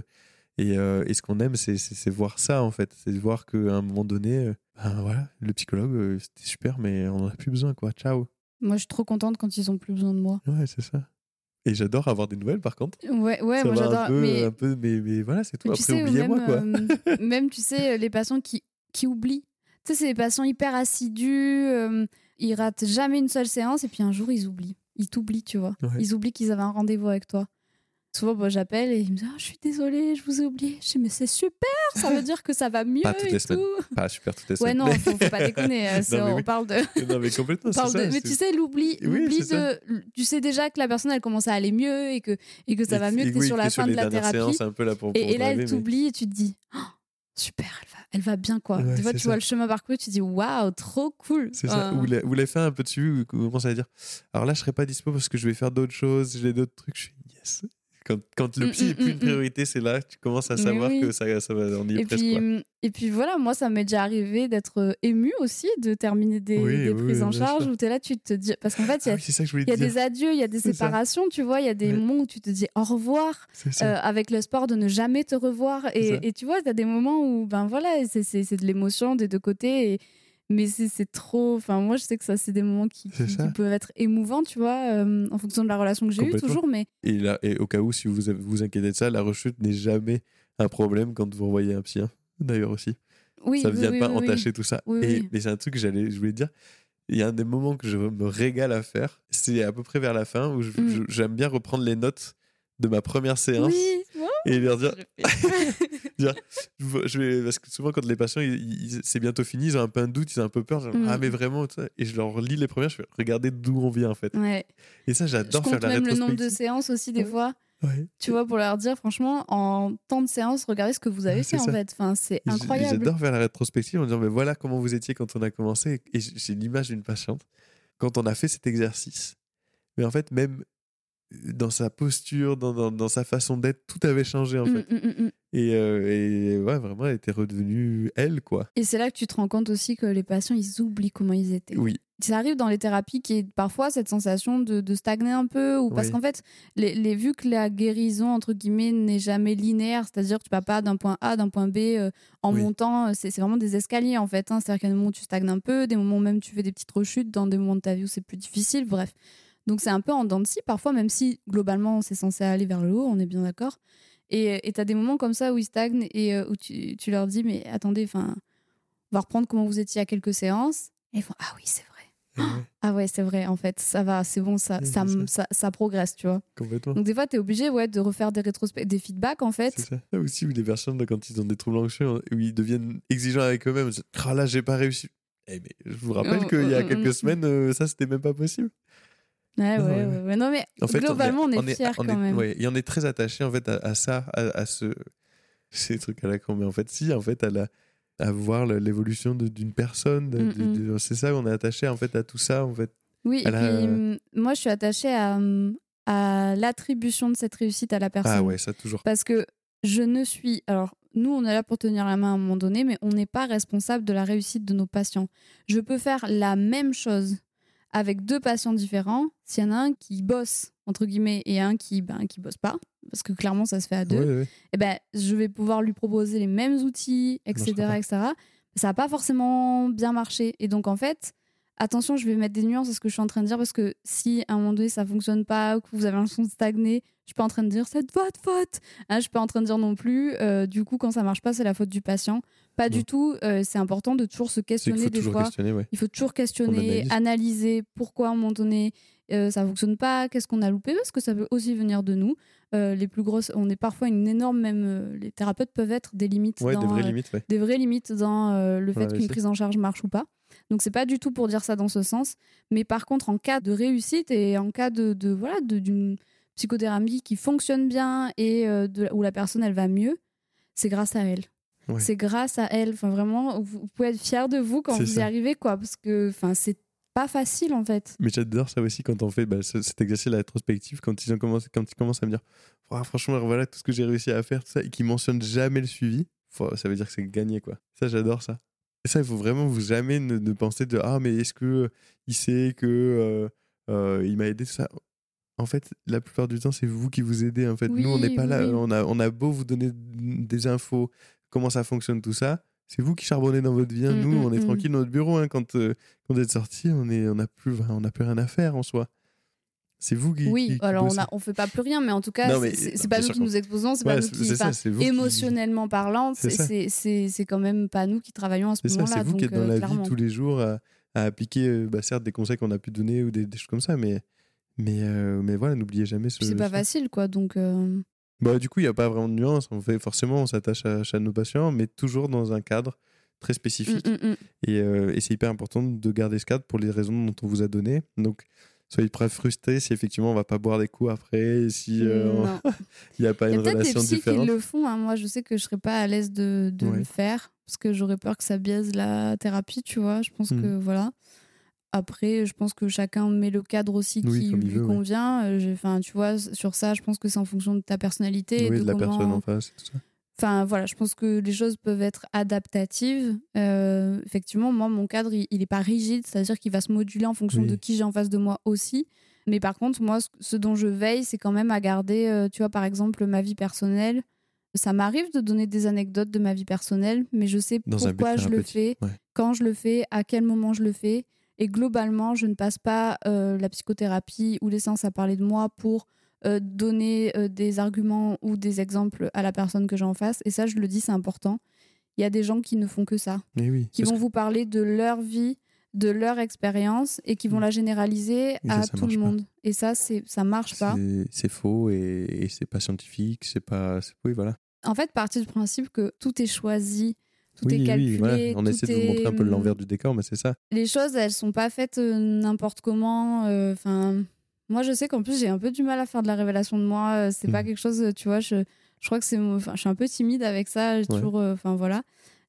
et, euh, et ce qu'on aime, c'est- voir ça, en fait. C'est voir qu'à un moment donné, euh, ben voilà, le psychologue, euh, c'était super, mais on n'en a plus besoin, quoi. Ciao. Moi, je suis trop contente quand ils ont plus besoin de moi. Ouais, c'est ça. Et j'adore avoir des nouvelles, par contre. Ouais, ouais, ça moi j'adore. mais un peu, mais, mais voilà, c'est tout. Mais Après, oubliez-moi, même, quoi. euh, même, tu sais, les patients qui, qui oublient. Tu sais, c'est des patients hyper assidus, euh, ils ratent jamais une seule séance et puis un jour ils oublient. Ils t'oublient, tu vois. Ouais. Ils oublient qu'ils avaient un rendez-vous avec toi. Souvent, moi, j'appelle et ils me disent Ah, Je suis désolée, je vous ai oublié. Je dis Mais c'est super, ça veut dire que ça va mieux Pas toutes et les semaines. tout. Pas super toutes les Ouais, semaines. non, faut, faut pas déconner. euh, Non, on oui. parle de. non, mais complètement, on parle ça. de- mais tu sais, l'oubli, Oui, c'est ça. de. Tu sais déjà que la personne, elle commence à aller mieux et que, et que ça et- va mieux, et que tu oui, sur la fin de les la thérapie. séances, un peu là pour, Et, pour et là, driver, elle mais- t'oublie et tu te dis Oh, super, elle va, elle va bien quoi. Ouais, vois, c'est tu vois le chemin parcouru, tu te dis waouh, trop cool. C'est ça. Ou ou l'effet un peu dessus, où vous commencez à dire Alors là, je serai pas dispo parce que je vais faire d'autres choses, j'ai d'autres trucs. Je suis yes. Quand, quand le Mm, psy mm, n'est plus mm, une mm. priorité, c'est là que tu commences à savoir oui. que ça, ça va, on y Et presque. puis, quoi. et puis voilà, moi, ça m'est déjà arrivé d'être euh, émue aussi, de terminer des, Oui, des oui, prises oui, en charge sûr. où tu es là, tu te dis. Parce qu'en fait, il y Ah a, y des adieux, il y a des ça. séparations, tu vois, il y a des moments où tu te dis au revoir, euh, avec l'espoir de ne jamais te revoir. Et, et tu vois, tu as des moments où, ben voilà, c'est- de l'émotion des deux côtés. Et, mais c'est trop. Enfin, moi, je sais que ça, c'est des moments qui, peuvent être émouvants, tu vois, euh, en fonction de la relation que j'ai eue toujours. Mais Et, là, et au cas où, si vous vous inquiétez de ça, la rechute n'est jamais un problème quand vous envoyez un psy. hein. D'ailleurs aussi. oui, ça ne vient oui, pas oui, entacher tout ça. Et. Mais c'est un truc que j'allais, je voulais dire. Il y a un des moments que je me régale à faire. C'est à peu près vers la fin où Mm. j'aime bien reprendre les notes de ma première séance Oui, et leur dire, je dire, vais, parce que souvent quand les patients c'est bientôt fini, ils ont un peu un doute, ils ont un peu peur, genre, Mm. ah mais vraiment, et je leur lis les premières, je fais regarder d'où on vient en fait. ouais. Et ça j'adore faire la même le nombre de séances aussi des Ouais. fois, Ouais. tu vois, pour leur dire franchement, en temps de séance, regardez ce que vous avez fait c'est en fait. Enfin, c'est incroyable. J'adore faire la rétrospective en disant mais voilà comment vous étiez quand on a commencé. Et j'ai l'image d'une patiente quand on a fait cet exercice. Mais en fait même dans sa posture, dans, dans, dans sa façon d'être, tout avait changé en Mm, fait. mm, mm, mm. Et, euh, et ouais vraiment elle était redevenue elle quoi. Et c'est là que tu te rends compte aussi que les patients, ils oublient comment ils étaient. Oui. Ça arrive dans les thérapies qui est parfois cette sensation de, de stagner un peu, ou parce Oui. qu'en fait, les, les, vu que la guérison, entre guillemets, n'est jamais linéaire, c'est-à-dire que tu vas pas d'un point A, d'un point B euh, en Oui. montant, euh, c'est c'est vraiment des escaliers en fait. hein. C'est-à-dire qu'à des moments où tu stagnes un peu, des moments où même tu fais des petites rechutes, dans des moments de ta vie où c'est plus difficile, bref. Donc c'est un peu en dents de scie parfois, même si globalement c'est censé aller vers le haut, on est bien d'accord. Et tu as des moments comme ça où ils stagnent et euh, où tu, tu leur dis, mais attendez, enfin, on va reprendre comment vous étiez à quelques séances. Et ils font, ah oui, c'est vrai. Ouais, Ah ouais, c'est vrai, en fait, ça va, c'est bon, ça, ça, c'est ça, ça progresse, tu vois. complètement. Donc des fois, tu es obligé ouais, de refaire des rétrospectives, des feedbacks, en fait. C'est ça. Là aussi, où les personnes, là, quand ils ont des troubles anxieux, où ils deviennent exigeants avec eux-mêmes, ah là, j'ai pas réussi. Eh, mais je vous rappelle Oh, qu'il y a oh, oh, quelques oh. semaines, euh, ça, c'était même pas possible. Ouais, ouais, ouais, ouais. Non, mais En fait, globalement, on est, on fiers on quand même. ouais, et on est très attaché en fait à, à ça, à, à ce ces trucs à la con. Mais en fait, si, en fait, à la à voir l'évolution d'une personne. Mm, de- c'est ça, on est attaché en fait à tout ça en fait. Oui, et puis hum, moi, je suis attachée à, à l'attribution de cette réussite à la personne. Ah ouais, ça toujours. Parce que je ne suis. Alors, nous, on est là pour tenir la main à un moment donné, mais on n'est pas responsable de la réussite de nos patients. Je peux faire la même chose avec deux patients différents s'il y en a un qui bosse, entre guillemets, et un qui ben, qui bosse pas. Parce que clairement, ça se fait à deux. Eh ben, je vais pouvoir lui proposer les mêmes outils, etc. pas. etc. Ça va pas forcément bien marché. Et donc, en fait, attention, je vais mettre des nuances à ce que je suis en train de dire parce que si à un moment donné ça fonctionne pas ou que vous avez l'impression de stagner, je suis pas en train de dire c'est de votre faute. Hein, je suis pas en train de dire non plus, euh, du coup, quand ça marche pas, c'est la faute du patient. Pas Non. du tout. euh, c'est important de toujours se questionner des ouais. Il faut toujours On questionner, analyse. analyser pourquoi à un moment donné euh, ça fonctionne pas, qu'est-ce qu'on a loupé, parce que ça peut aussi venir de nous. Euh, les plus grosses, on est parfois une énorme, même euh, les thérapeutes peuvent être des limites, Ouais, dans, des vraies limites, ouais. des vraies limites dans le fait qu'une prise en charge marche ou pas. Donc c'est pas du tout pour dire ça dans ce sens, mais par contre en cas de réussite et en cas de, de voilà de- d'une psychothérapie qui fonctionne bien et euh, de- où la personne elle va mieux, c'est grâce à elle. Ouais. C'est grâce à elle. Enfin vraiment, vous, pouvez être fier de vous quand vous y arrivez quoi, parce que enfin c'est pas facile en fait. Mais j'adore ça aussi quand on fait bah, ce- cet exercice de la rétrospective, quand ils, ont commencé, quand ils commencent à me dire franchement, voilà tout ce que j'ai réussi à faire, tout ça, et qu'ils mentionnent jamais le suivi, ça veut dire que c'est gagné. quoi. Ça, j'adore ça. Et ça, il faut vraiment vous jamais ne, ne penser de Ah, mais est-ce que il sait que euh, euh, il m'a aidé, tout ça? En fait, la plupart du temps, c'est vous qui vous aidez. En fait, nous, on n'est Oui, pas là. On a, on a beau vous donner des infos, comment ça fonctionne, tout ça. C'est vous qui charbonnez dans votre vie. hein. Mm, nous, mm, on est mm. tranquille dans notre bureau. hein. Quand, euh, quand vous êtes sortis, on est, on n'a plus, on n'a plus rien à faire en soi. C'est vous qui. Oui, qui- qui alors on, on fait pas plus rien, mais en tout cas, mais- c'est- pas nous qui nous exposons, c'est Ouais, pas nous qui. ça, vous qui- émotionnellement parlant, C'est quand même pas nous qui travaillons à ce moment-là. c'est vous qui donc, êtes dans euh, la clairement. vie tous les jours à, à appliquer, euh, bah, certes, des conseils qu'on a pu donner ou des, des choses comme ça, mais, mais, euh, mais voilà, n'oubliez jamais ce. C'est pas facile, quoi. Donc, euh, Bah, du coup, il n'y a pas vraiment de nuance. On fait, forcément, on s'attache à, à nos patients, mais toujours dans un cadre très spécifique. mm, mm, mm. Et, euh, et c'est hyper important de garder ce cadre pour les raisons dont on vous a donné. Donc, soyez pas frustrés si effectivement on va pas boire des coups après, si il n'y a pas Il y une a des relation qui différente. le font. hein. Moi, je sais que je serais pas à l'aise de, de Ouais. le faire parce que j'aurais peur que ça biaise la thérapie, tu vois. Je pense que voilà. Après, je pense que chacun met le cadre aussi Oui, qui lui veut, convient. Euh, Enfin, tu vois, sur ça, je pense que c'est en fonction de ta personnalité et Oui, de, de la comment. personne en face. et tout ça. Enfin, voilà, je pense que les choses peuvent être adaptatives. Euh, effectivement, moi, mon cadre, il n'est pas rigide, c'est-à-dire qu'il va se moduler en fonction Oui. de qui j'ai en face de moi aussi. Mais par contre, moi, ce- dont je veille, c'est quand même à garder, euh, tu vois, par exemple, ma vie personnelle. Ça m'arrive de donner des anecdotes de ma vie personnelle, mais je sais Dans pourquoi je le fais, ouais. quand je le fais, à quel moment je le fais. Et globalement, je ne passe pas euh, la psychothérapie ou les séances à parler de moi pour euh, donner euh, des arguments ou des exemples à la personne que j'ai en face. Et ça, je le dis, c'est important. Il y a des gens qui ne font que ça, Mais oui. qui vont que- vous parler de leur vie, de leur expérience et qui vont Mm. la généraliser ça, à ça tout le pas. monde. Et ça, c'est ça marche pas. c'est- faux et, et c'est pas scientifique. C'est pas. Oui, voilà. En fait, partir du principe que tout est choisi, tout oui, est calculé. oui. On essaie de vous montrer un peu l'envers du décor, mais c'est ça. les choses, elles sont pas faites euh, n'importe comment. euh, Enfin, moi, je sais qu'en plus, j'ai un peu du mal à faire de la révélation de moi. euh, C'est pas Mhm. quelque chose, tu vois. Je, je crois que c'est, enfin, je suis un peu timide avec ça. Ouais. toujours, euh, enfin voilà.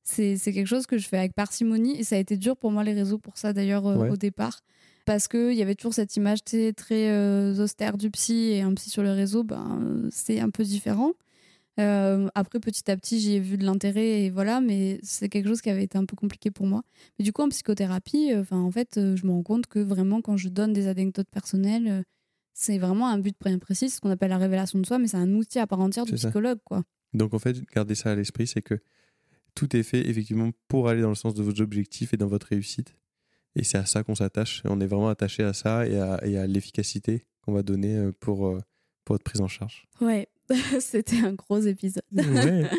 C'est, quelque chose que je fais avec parcimonie et ça a été dur pour moi les réseaux pour ça d'ailleurs euh, Ouais. au départ parce que il y avait toujours cette image très austère du psy et un psy sur le réseau, ben c'est un peu différent. Euh, après, petit à petit, j'y ai vu de l'intérêt et voilà, mais c'est quelque chose qui avait été un peu compliqué pour moi. Mais du coup, en psychothérapie, euh, enfin, en fait, euh, je me rends compte que vraiment, quand je donne des anecdotes personnelles, euh, c'est vraiment un but bien précis, ce qu'on appelle la révélation de soi, mais c'est un outil à part entière du ça. psychologue, quoi. Donc en fait, gardez ça à l'esprit, c'est que tout est fait effectivement pour aller dans le sens de vos objectifs et dans votre réussite. Et c'est à ça qu'on s'attache. On est vraiment attaché à ça et à, et à l'efficacité qu'on va donner pour, pour votre prise en charge. Ouais, c'était un gros épisode. Ouais.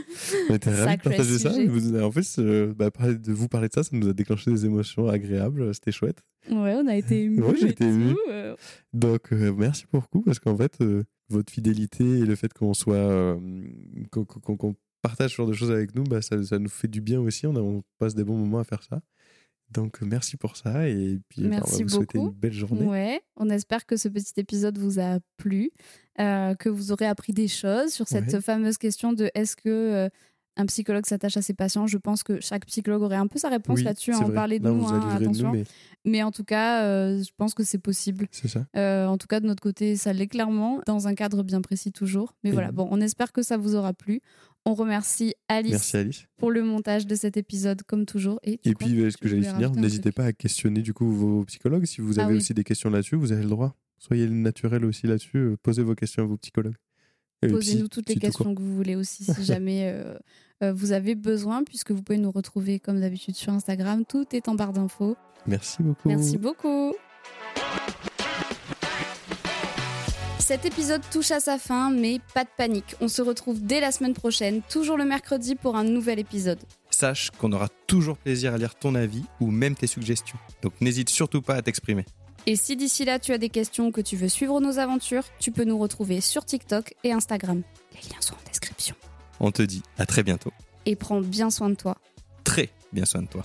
On était ravis de partager ça. Vous- en plus, euh, bah, parler de vous parler de ça, ça nous a déclenché des émotions agréables. C'était chouette. Ouais, on a été émus. Ouais, j'ai été ému. euh, Donc, euh, merci beaucoup parce qu'en fait, euh, votre fidélité et le fait qu'on soit, euh, qu'on partage ce genre de choses avec nous, bah, ça, ça nous fait du bien aussi. On, a- on passe des bons moments à faire ça. Donc merci pour ça et puis bah, on va Merci vous souhaiter beaucoup. une belle journée. Ouais, on espère que ce petit épisode vous a plu, euh, que vous aurez appris des choses sur cette Ouais. fameuse question de est-ce que euh, un psychologue s'attache à ses patients. Je pense que chaque psychologue aurait un peu sa réponse Oui, là-dessus, à en vrai. parler de Là, nous, hein, attention. nous, mais Mais en tout cas, euh, je pense que c'est possible. c'est ça. Euh, en tout cas, de notre côté, ça l'est clairement, dans un cadre bien précis toujours. Mais Et voilà, bon, on espère que ça vous aura plu. On remercie Alice Merci Alice. pour le montage de cet épisode, comme toujours. Et, puis euh, ce que j'allais finir, n'hésitez pas à questionner du coup vos psychologues. Si vous Ah avez oui. aussi des questions là-dessus, vous avez le droit. Soyez naturel aussi là-dessus. euh, Posez vos questions à vos psychologues. Posez-nous toutes les tout questions que vous voulez aussi, si jamais euh, euh, vous avez besoin, puisque vous pouvez nous retrouver comme d'habitude sur Instagram. Tout est en barre d'infos. Merci beaucoup. Merci beaucoup. Cet épisode touche à sa fin, mais pas de panique. On se retrouve dès la semaine prochaine, toujours le mercredi, pour un nouvel épisode. Sache qu'on aura toujours plaisir à lire ton avis ou même tes suggestions. Donc n'hésite surtout pas à t'exprimer. Et si d'ici là tu as des questions ou que tu veux suivre nos aventures, tu peux nous retrouver sur TikTok et Instagram. Les liens sont en description. On te dit à très bientôt. Et prends bien soin de toi. Très bien soin de toi.